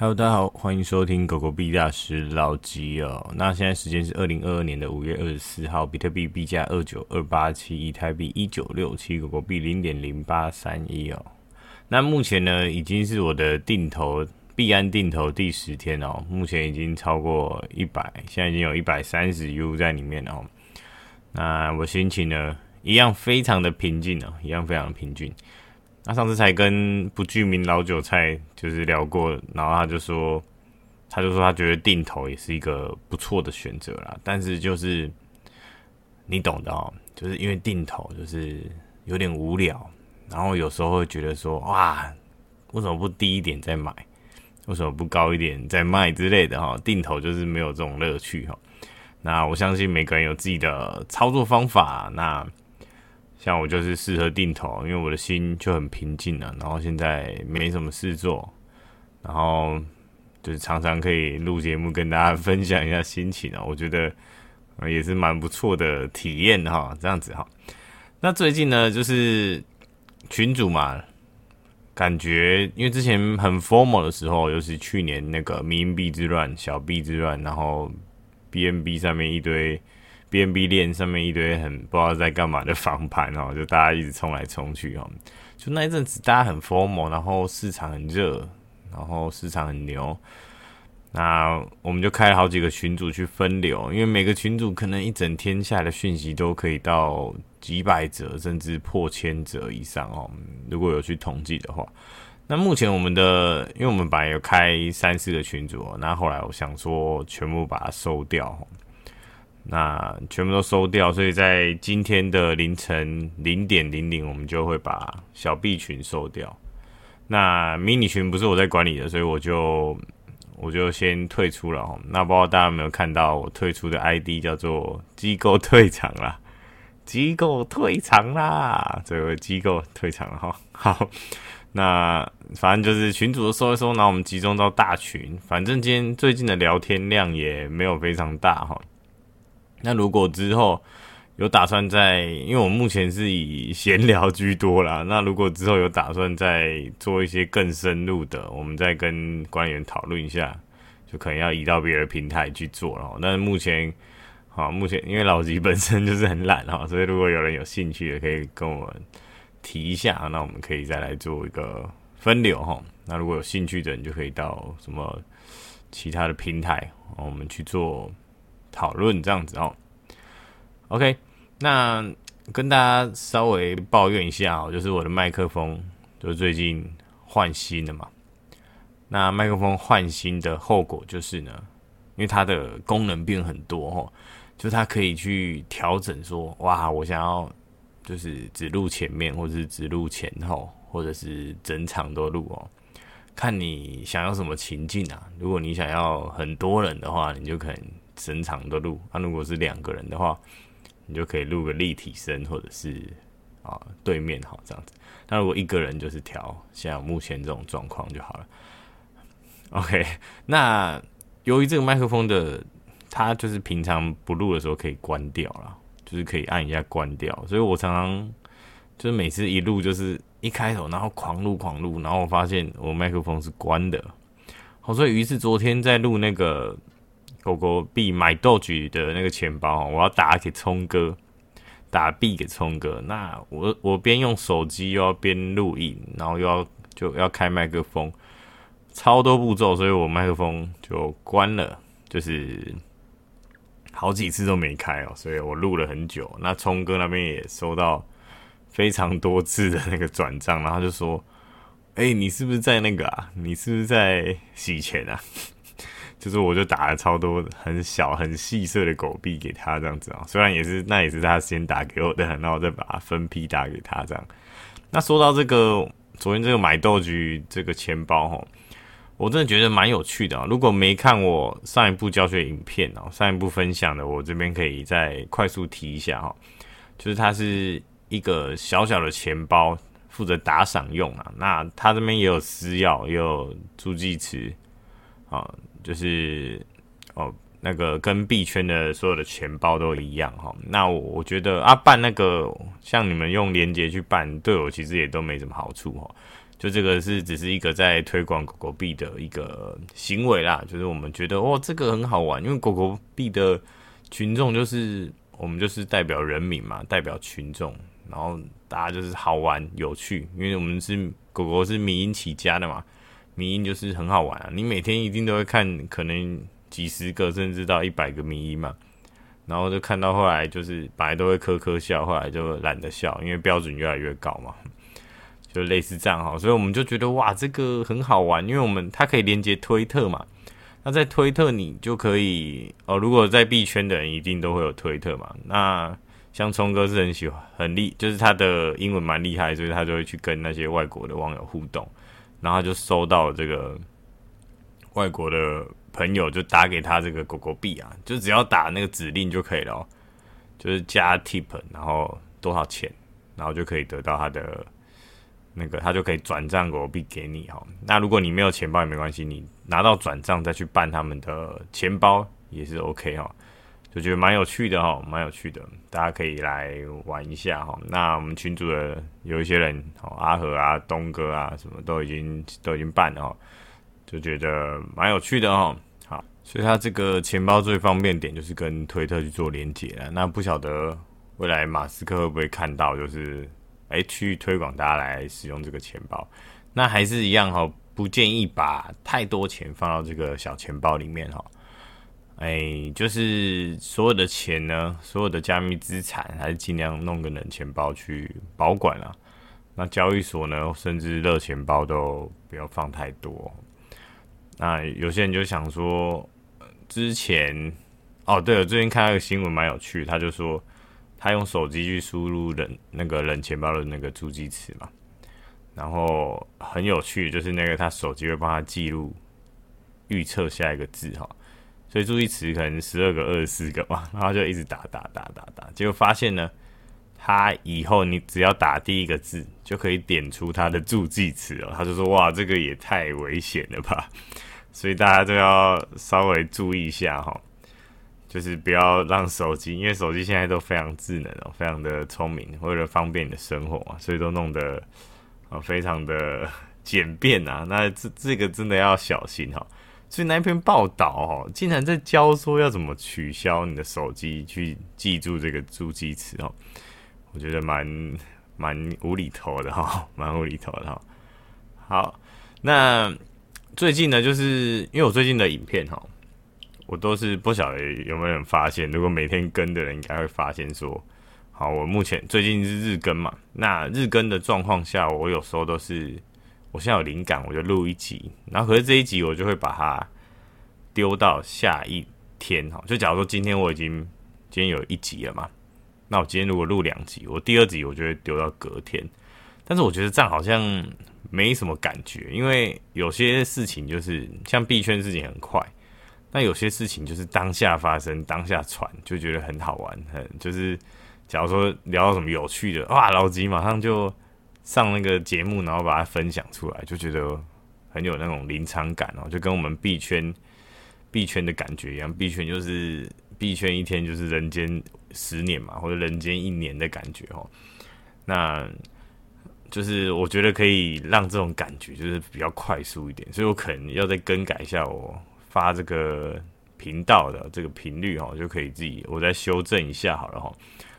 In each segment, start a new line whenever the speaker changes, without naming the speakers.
Hello，大家好，欢迎收听狗狗币大师老吉哦。那现在时间是二零二二年的五月二十四号，比特币币价二九二八七，以太币一九六七，狗狗币零点零八三一哦。那目前呢，已经是我的定投币安定投第十天哦，目前已经超过一百，现在已经有一百三十 U 在里面哦。那我心情呢，一样非常的平静哦，一样非常的平静。他上次才跟不具名老韭菜就是聊过，然后他就说，他就说他觉得定投也是一个不错的选择啦，但是就是你懂的哦，就是因为定投就是有点无聊，然后有时候会觉得说，哇，为什么不低一点再买？为什么不高一点再卖之类的哈？定投就是没有这种乐趣哈。那我相信每个人有自己的操作方法，那。像我就是适合定投，因为我的心就很平静了，然后现在没什么事做，然后就是常常可以录节目跟大家 分享一下心情啊，我觉得也是蛮不错的体验哈，这样子哈。那最近呢，就是群主嘛，感觉因为之前很 formal 的时候，尤其去年那个迷因币之乱、小币之乱，然后 BNB 上面一堆。BNB 链上面一堆很不知道在干嘛的防盘哦，就大家一直冲来冲去哦，就那一阵子大家很 FOMO，然后市场很热，然后市场很牛，那我们就开了好几个群组去分流，因为每个群组可能一整天下来的讯息都可以到几百则，甚至破千则以上哦。如果有去统计的话，那目前我们的，因为我们本来有开三四个群组，那后来我想说全部把它收掉。那全部都收掉，所以在今天的凌晨零点零零，我们就会把小币群收掉。那迷你群不是我在管理的，所以我就我就先退出了。那不知道大家有没有看到我退出的 ID 叫做“机构退场啦”，机构退场啦，这个机构退场了哈。好，那反正就是群主都收一收，然后我们集中到大群。反正今天最近的聊天量也没有非常大哈。那如果之后有打算在，因为我目前是以闲聊居多啦。那如果之后有打算再做一些更深入的，我们再跟官员讨论一下，就可能要移到别的平台去做了。但是目前，好，目前因为老吉本身就是很懒哈，所以如果有人有兴趣的，可以跟我提一下，那我们可以再来做一个分流哈。那如果有兴趣的人，就可以到什么其他的平台，我们去做。讨论这样子哦，OK，那跟大家稍微抱怨一下哦，就是我的麦克风就最近换新了嘛。那麦克风换新的后果就是呢，因为它的功能变很多哦，就它可以去调整说，哇，我想要就是只录前面，或者是只录前后，或者是整场都录哦，看你想要什么情境啊。如果你想要很多人的话，你就可能。整场都录，那、啊、如果是两个人的话，你就可以录个立体声，或者是啊对面好这样子。那如果一个人就是调像目前这种状况就好了。OK，那由于这个麦克风的它就是平常不录的时候可以关掉了，就是可以按一下关掉，所以我常常就是每次一录就是一开头，然后狂录狂录，然后我发现我麦克风是关的。好，所以于是昨天在录那个。狗狗币买 Doge 的那个钱包，我要打给聪哥，打币给聪哥。那我我边用手机又要边录影，然后又要就要开麦克风，超多步骤，所以我麦克风就关了，就是好几次都没开哦，所以我录了很久。那聪哥那边也收到非常多次的那个转账，然后就说：“哎、你是不是在那个啊？你是不是在洗钱啊？”就是我就打了超多很小很细碎的狗币给他这样子啊，虽然也是那也是他先打给我的，然后再把它分批打给他这样。那说到这个昨天这个买豆局这个钱包哈，我真的觉得蛮有趣的啊。如果没看我上一部教学影片哦，上一部分享的，我这边可以再快速提一下哈。就是它是一个小小的钱包，负责打赏用啊。那它这边也有私钥，也有助记词啊。就是哦，那个跟币圈的所有的钱包都一样哈。那我我觉得啊，办那个像你们用连接去办，对我其实也都没什么好处哈。就这个是只是一个在推广狗狗币的一个行为啦，就是我们觉得哦，这个很好玩，因为狗狗币的群众就是我们就是代表人民嘛，代表群众，然后大家就是好玩有趣，因为我们是狗狗是民营起家的嘛，迷因就是很好玩啊，你每天一定都会看，可能几十个甚至到一百个迷因嘛，然后就看到后来就是本来都会呵呵笑，后来就懒得笑，因为标准越来越高嘛。就类似这样哈，所以我们就觉得哇，这个很好玩，因为我们它可以连接推特嘛。那在推特你就可以哦，如果在币圈的人一定都会有推特嘛。那像聪哥是很喜欢很厉，就是他的英文蛮厉害，所以他就会去跟那些外国的网友互动，然后就收到这个外国的朋友就打给他这个狗狗币啊，就只要打那个指令就可以了喔，就是加 tip，然后多少钱，然后就可以得到他的。那个他就可以转账狗币给你哈，那如果你没有钱包也没关系，你拿到转账再去办他们的钱包也是 OK 哈，就觉得蛮有趣的哈，蛮有趣的，大家可以来玩一下哈。那我们群组的有一些人，哦阿和啊、东哥啊，什么都已经都已经办了哈，就觉得蛮有趣的哈。好，所以他这个钱包最方便点就是跟推特去做连结了。那不晓得未来马斯克会不会看到，就是。哎，去推广大家来使用这个钱包，那还是一样哈，不建议把太多钱放到这个小钱包里面哈。哎，就是所有的钱呢，所有的加密资产，还是尽量弄个冷钱包去保管了。那交易所呢，甚至热钱包都不要放太多。那有些人就想说，之前哦，对了，最近看到一个新闻蛮有趣，他就说。他用手机去输入冷那个冷钱包的那个助记词嘛，然后很有趣，就是那个他手机会帮他记录预测下一个字哈，所以助记词可能十二个、二十四个嘛，然后就一直打打打打打，结果发现呢，他以后你只要打第一个字就可以点出他的助记词哦，他就说哇，这个也太危险了吧，所以大家都要稍微注意一下哈。就是不要让手机，因为手机现在都非常智能哦，非常的聪明，为了方便你的生活啊，所以都弄得非常的 简便啊。那这这个真的要小心哈。所以那一篇报道哦，竟然在教说要怎么取消你的手机去记住这个助记词哦，我觉得蛮蛮无厘头的哈，蛮无厘头的 哈。好，那最近呢，就是因为我最近的影片哈。我都是不晓得有没有人发现，如果每天跟的人应该会发现说，好，我目前最近是日更嘛，那日更的状况下，我有时候都是，我现在有灵感我就录一集，然后可是这一集我就会把它丢到下一天哈，就假如说今天我已经今天有一集了嘛，那我今天如果录两集，我第二集我就会丢到隔天，但是我觉得这样好像没什么感觉，因为有些事情就是像币圈事情很快。那有些事情就是当下发生，当下传，就觉得很好玩，很就是，假如说聊到什么有趣的，哇，老吉马上就上那个节目，然后把它分享出来，就觉得很有那种临场感哦，就跟我们币圈币圈的感觉一样，币圈就是币圈一天就是人间十年嘛，或者人间一年的感觉哦。那就是我觉得可以让这种感觉就是比较快速一点，所以我可能要再更改一下我。发这个频道的这个频率哈，就可以自己我再修正一下好了哈，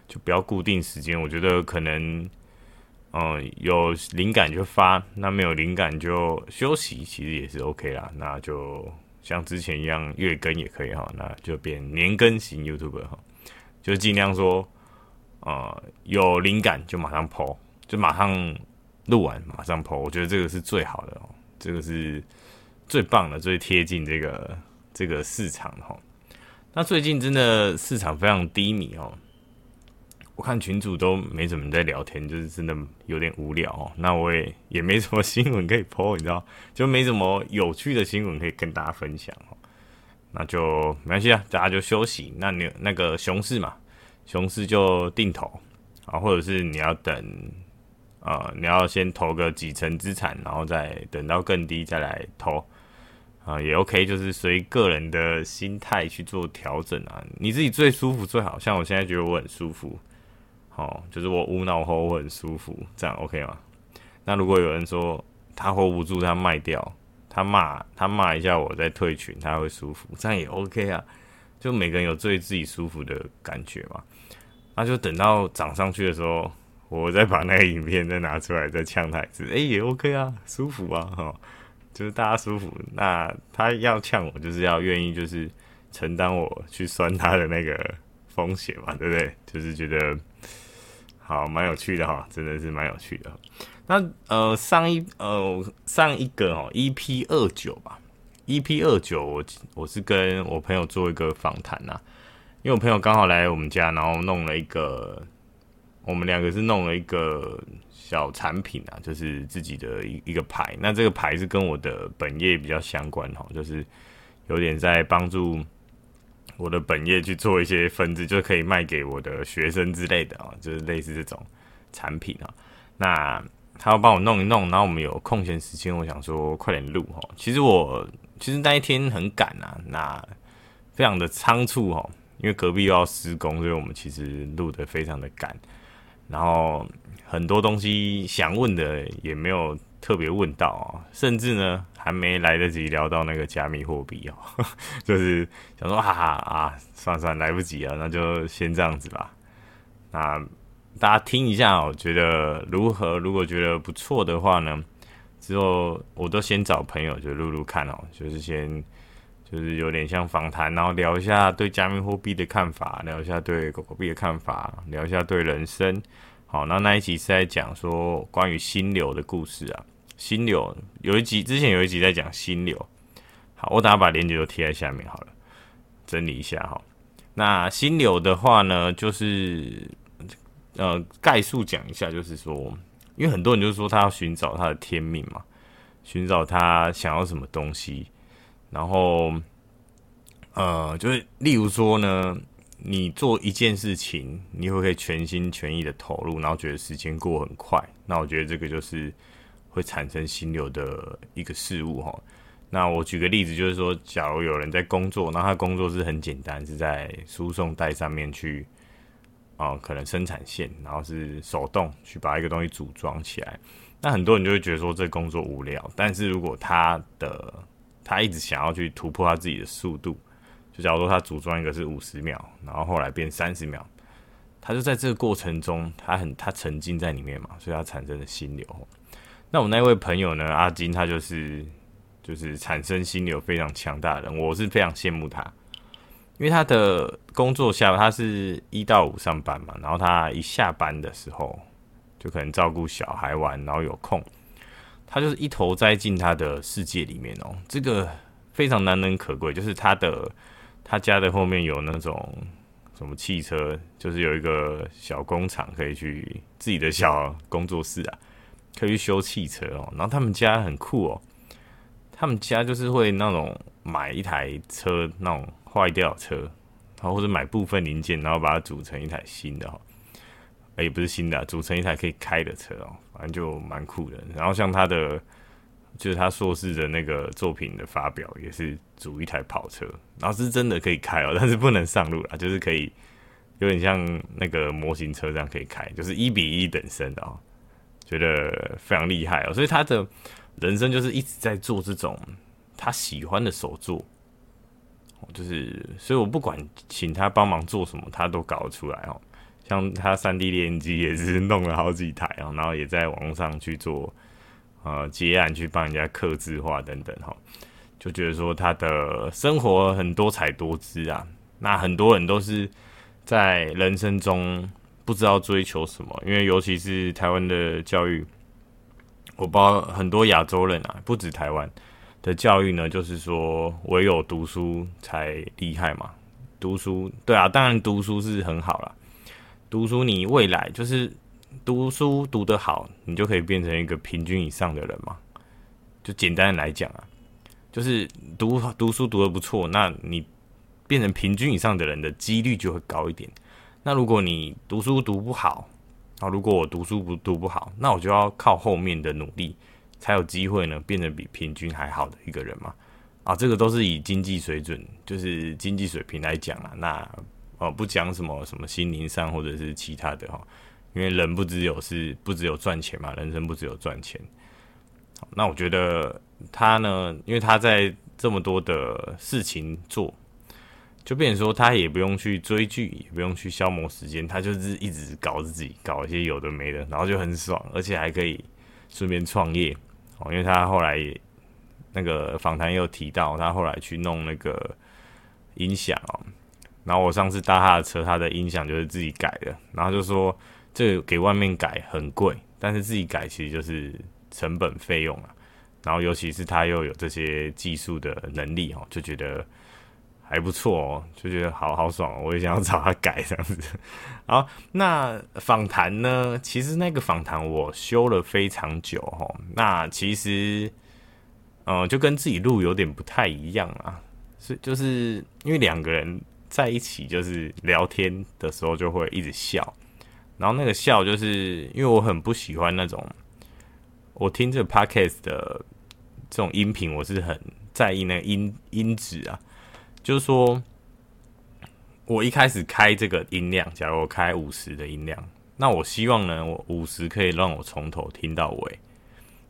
就不要固定时间。我觉得可能，嗯，有灵感就发，那没有灵感就休息，其实也是 OK 啦。那就像之前一样，月更也可以哈，那就变年更型 YouTuber 哈，就尽量说，呃，有灵感就马上 po，就马上录完马上 po，我觉得这个是最好的哦，这个是。最棒的，最贴近这个这个市场哈。那最近真的市场非常低迷哦，我看群主都没怎么在聊天，就是真的有点无聊哦。那我也也没什么新闻可以 po，你知道，就没什么有趣的新闻可以跟大家分享哦。那就没关系啊，大家就休息。那你那个熊市嘛，熊市就定投啊，或者是你要等。啊、你要先投个几成资产，然后再等到更低再来投，啊、也 OK，就是随个人的心态去做调整啊。你自己最舒服最好，像我现在觉得我很舒服，哦，就是我无脑后我很舒服，这样 OK 吗？那如果有人说他 hold 不住，他卖掉，他骂他骂一下我再退群，他会舒服，这样也 OK 啊。就每个人有最自己舒服的感觉嘛。那就等到涨上去的时候，我再把那个影片再拿出来再呛他一次，哎、也 OK 啊，舒服啊，哈，就是大家舒服。那他要呛我，就是要愿意就是承担我去酸他的那个风险嘛，对不对？就是觉得好蛮有趣的哈，真的是蛮有趣的。那呃上一呃上一个哦 EP 二九吧，EP 二九我我是跟我朋友做一个访谈呐，因为我朋友刚好来我们家，然后弄了一个，我们两个是弄了一个小产品啊，就是自己的一一个牌。那这个牌是跟我的本业比较相关哈，就是有点在帮助我的本业去做一些分支，就可以卖给我的学生之类的啊，就是类似这种产品啊，那。他要帮我弄一弄，然后我们有空闲时间，我想说快点录哈。其实我其实那一天很赶啊，那非常的仓促哈，因为隔壁又要施工，所以我们其实录得非常的赶。然后很多东西想问的也没有特别问到啊，甚至呢还没来得及聊到那个加密货币哦，就是想说哈哈啊，算算，来不及了，那就先这样子吧。那。大家听一下哦，觉得如何？如果觉得不错的话呢，之后我都先找朋友就录录看哦，就是先就是有点像访谈，然后聊一下对加密货币的看法，聊一下对狗狗币的看法，聊一下对人生。好，那那一集是在讲说关于心流的故事啊。心流有一集之前有一集在讲心流，好，我等下把链接都贴在下面好了，整理一下哈。那心流的话呢，就是。呃，概述讲一下，就是说，因为很多人就是说他要寻找他的天命嘛，寻找他想要什么东西，然后，呃，就是例如说呢，你做一件事情，你会可以全心全意的投入，然后觉得时间过很快，那我觉得这个就是会产生心流的一个事物哈。那我举个例子，就是说，假如有人在工作，那他工作是很简单，是在输送带上面去。哦，可能生产线，然后是手动去把一个东西组装起来。那很多人就会觉得说这工作无聊，但是如果他的他一直想要去突破他自己的速度，就假如说他组装一个是五十秒，然后后来变三十秒，他就在这个过程中，他很他沉浸在里面嘛，所以他产生了心流。那我那位朋友呢，阿金，他就是就是产生心流非常强大的人，我是非常羡慕他。因为他的工作下，他是一到五上班嘛，然后他一下班的时候，就可能照顾小孩玩，然后有空，他就是一头栽进他的世界里面哦。这个非常难能可贵，就是他的他家的后面有那种什么汽车，就是有一个小工厂可以去自己的小工作室啊，可以去修汽车哦。然后他们家很酷哦，他们家就是会那种买一台车那种。坏掉车，然后或者买部分零件，然后把它组成一台新的哈，也不是新的，组成一台可以开的车哦，反正就蛮酷的。然后像他的，就是他硕士的那个作品的发表，也是组一台跑车，然后是真的可以开哦，但是不能上路啦，就是可以有点像那个模型车这样可以开，就是一比一等身的哦，觉得非常厉害哦。所以他的人生就是一直在做这种他喜欢的手作。就是，所以我不管请他帮忙做什么，他都搞得出来哦。像他三 D 列印机也是弄了好几台哦，然后也在网上去做呃接案，去帮人家刻字画等等哈。就觉得说他的生活很多彩多姿啊。那很多人都是在人生中不知道追求什么，因为尤其是台湾的教育，我不知道很多亚洲人啊，不止台湾。的教育呢，就是说唯有读书才厉害嘛。读书，对啊，当然读书是很好啦。读书，你未来就是读书读得好，你就可以变成一个平均以上的人嘛。就简单来讲啊，就是读读书读得不错，那你变成平均以上的人的几率就会高一点。那如果你读书读不好，啊，如果我读书不读不好，那我就要靠后面的努力。才有机会呢，变得比平均还好的一个人嘛。啊，这个都是以经济水准，就是经济水平来讲啊。那哦，不讲什么什么心灵上或者是其他的哈，因为人不只有是不只有赚钱嘛，人生不只有赚钱。那我觉得他呢，因为他在这么多的事情做，就变说他也不用去追剧，也不用去消磨时间，他就是一直搞自己，搞一些有的没的，然后就很爽，而且还可以顺便创业哦。因为他后来也那个访谈又提到，他后来去弄那个音响哦，然后我上次搭他的车，他的音响就是自己改的，然后就说这个给外面改很贵，但是自己改其实就是成本费用啊。然后，尤其是他又有这些技术的能力哦，就觉得还不错哦，就觉得好好爽，我也想要找他改这样子。好，那访谈呢？其实那个访谈我修了非常久哦。那其实，呃，就跟自己录有点不太一样啊。是，就是因为两个人在一起，就是聊天的时候就会一直笑，然后那个笑，就是因为我很不喜欢那种。我听这 podcast 的这种音频，我是很在意那个音音质啊。就是说，我一开始开这个音量，假如我开五十的音量，那我希望呢，我五十可以让我从头听到尾。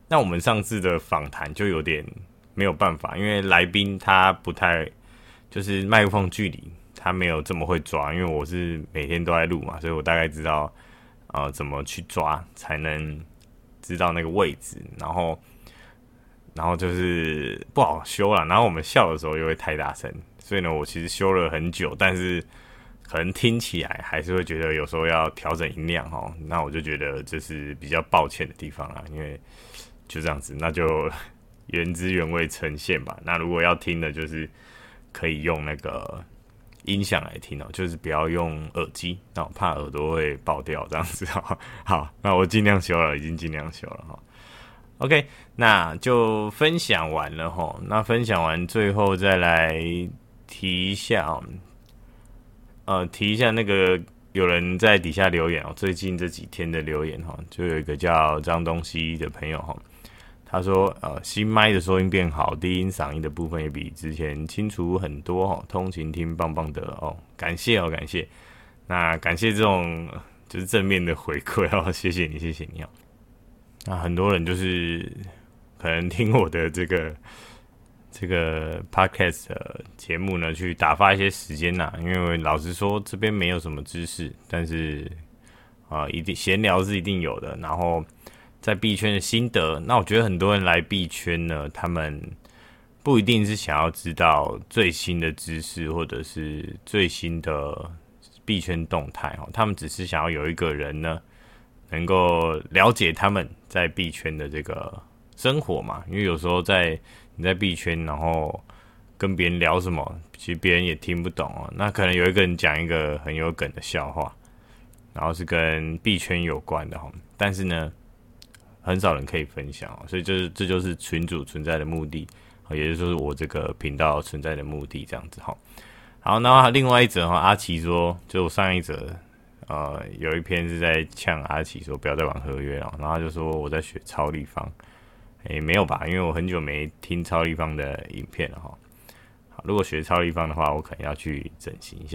那我们上次的访谈就有点没有办法，因为来宾他不太就是麦克风距离，他没有这么会抓。因为我是每天都在录嘛，所以我大概知道呃怎么去抓才能。知道那个位置，然后，然后就是不好修了。然后我们笑的时候又会太大声，所以呢，我其实修了很久，但是可能听起来还是会觉得有时候要调整音量哦。那我就觉得这是比较抱歉的地方啊，因为就这样子，那就原汁原味呈现吧。那如果要听的，就是可以用那个。音响来听哦，就是不要用耳机，那我怕耳朵会爆掉这样子哈。好，那我尽量修了，已经尽量修了哈。OK，那就分享完了哈。那分享完，最后再来提一下，呃，提一下那个有人在底下留言哦，最近这几天的留言哈，就有一个叫张东西的朋友哈。他说：“呃，新麦的收音变好，低音嗓音的部分也比之前清楚很多哦。通勤听棒棒的哦，感谢哦，感谢。那感谢这种就是正面的回馈哦，谢谢你，谢谢你哦。那很多人就是可能听我的这个 这个 podcast 的节目呢，去打发一些时间呐。因为老实说，这边没有什么知识，但是啊、一定闲聊是一定有的。然后。”在币圈的心得，那我觉得很多人来币圈呢，他们不一定是想要知道最新的知识或者是最新的币圈动态哦，他们只是想要有一个人呢，能够了解他们在币圈的这个生活嘛。因为有时候在你在币圈，然后跟别人聊什么，其实别人也听不懂哦。那可能有一个人讲一个很有梗的笑话，然后是跟币圈有关的哈，但是呢。很少人可以分享哦，所以这是这就是群主存在的目的，也就是说我这个频道存在的目的，这样子哈。好，那另外一则哈，阿奇说，就上一则，呃，有一篇是在呛阿奇说不要再玩合约了，然后就说我在学超立方，诶、没有吧？因为我很久没听超立方的影片了哈。好，如果学超立方的话，我可能要去整形一下。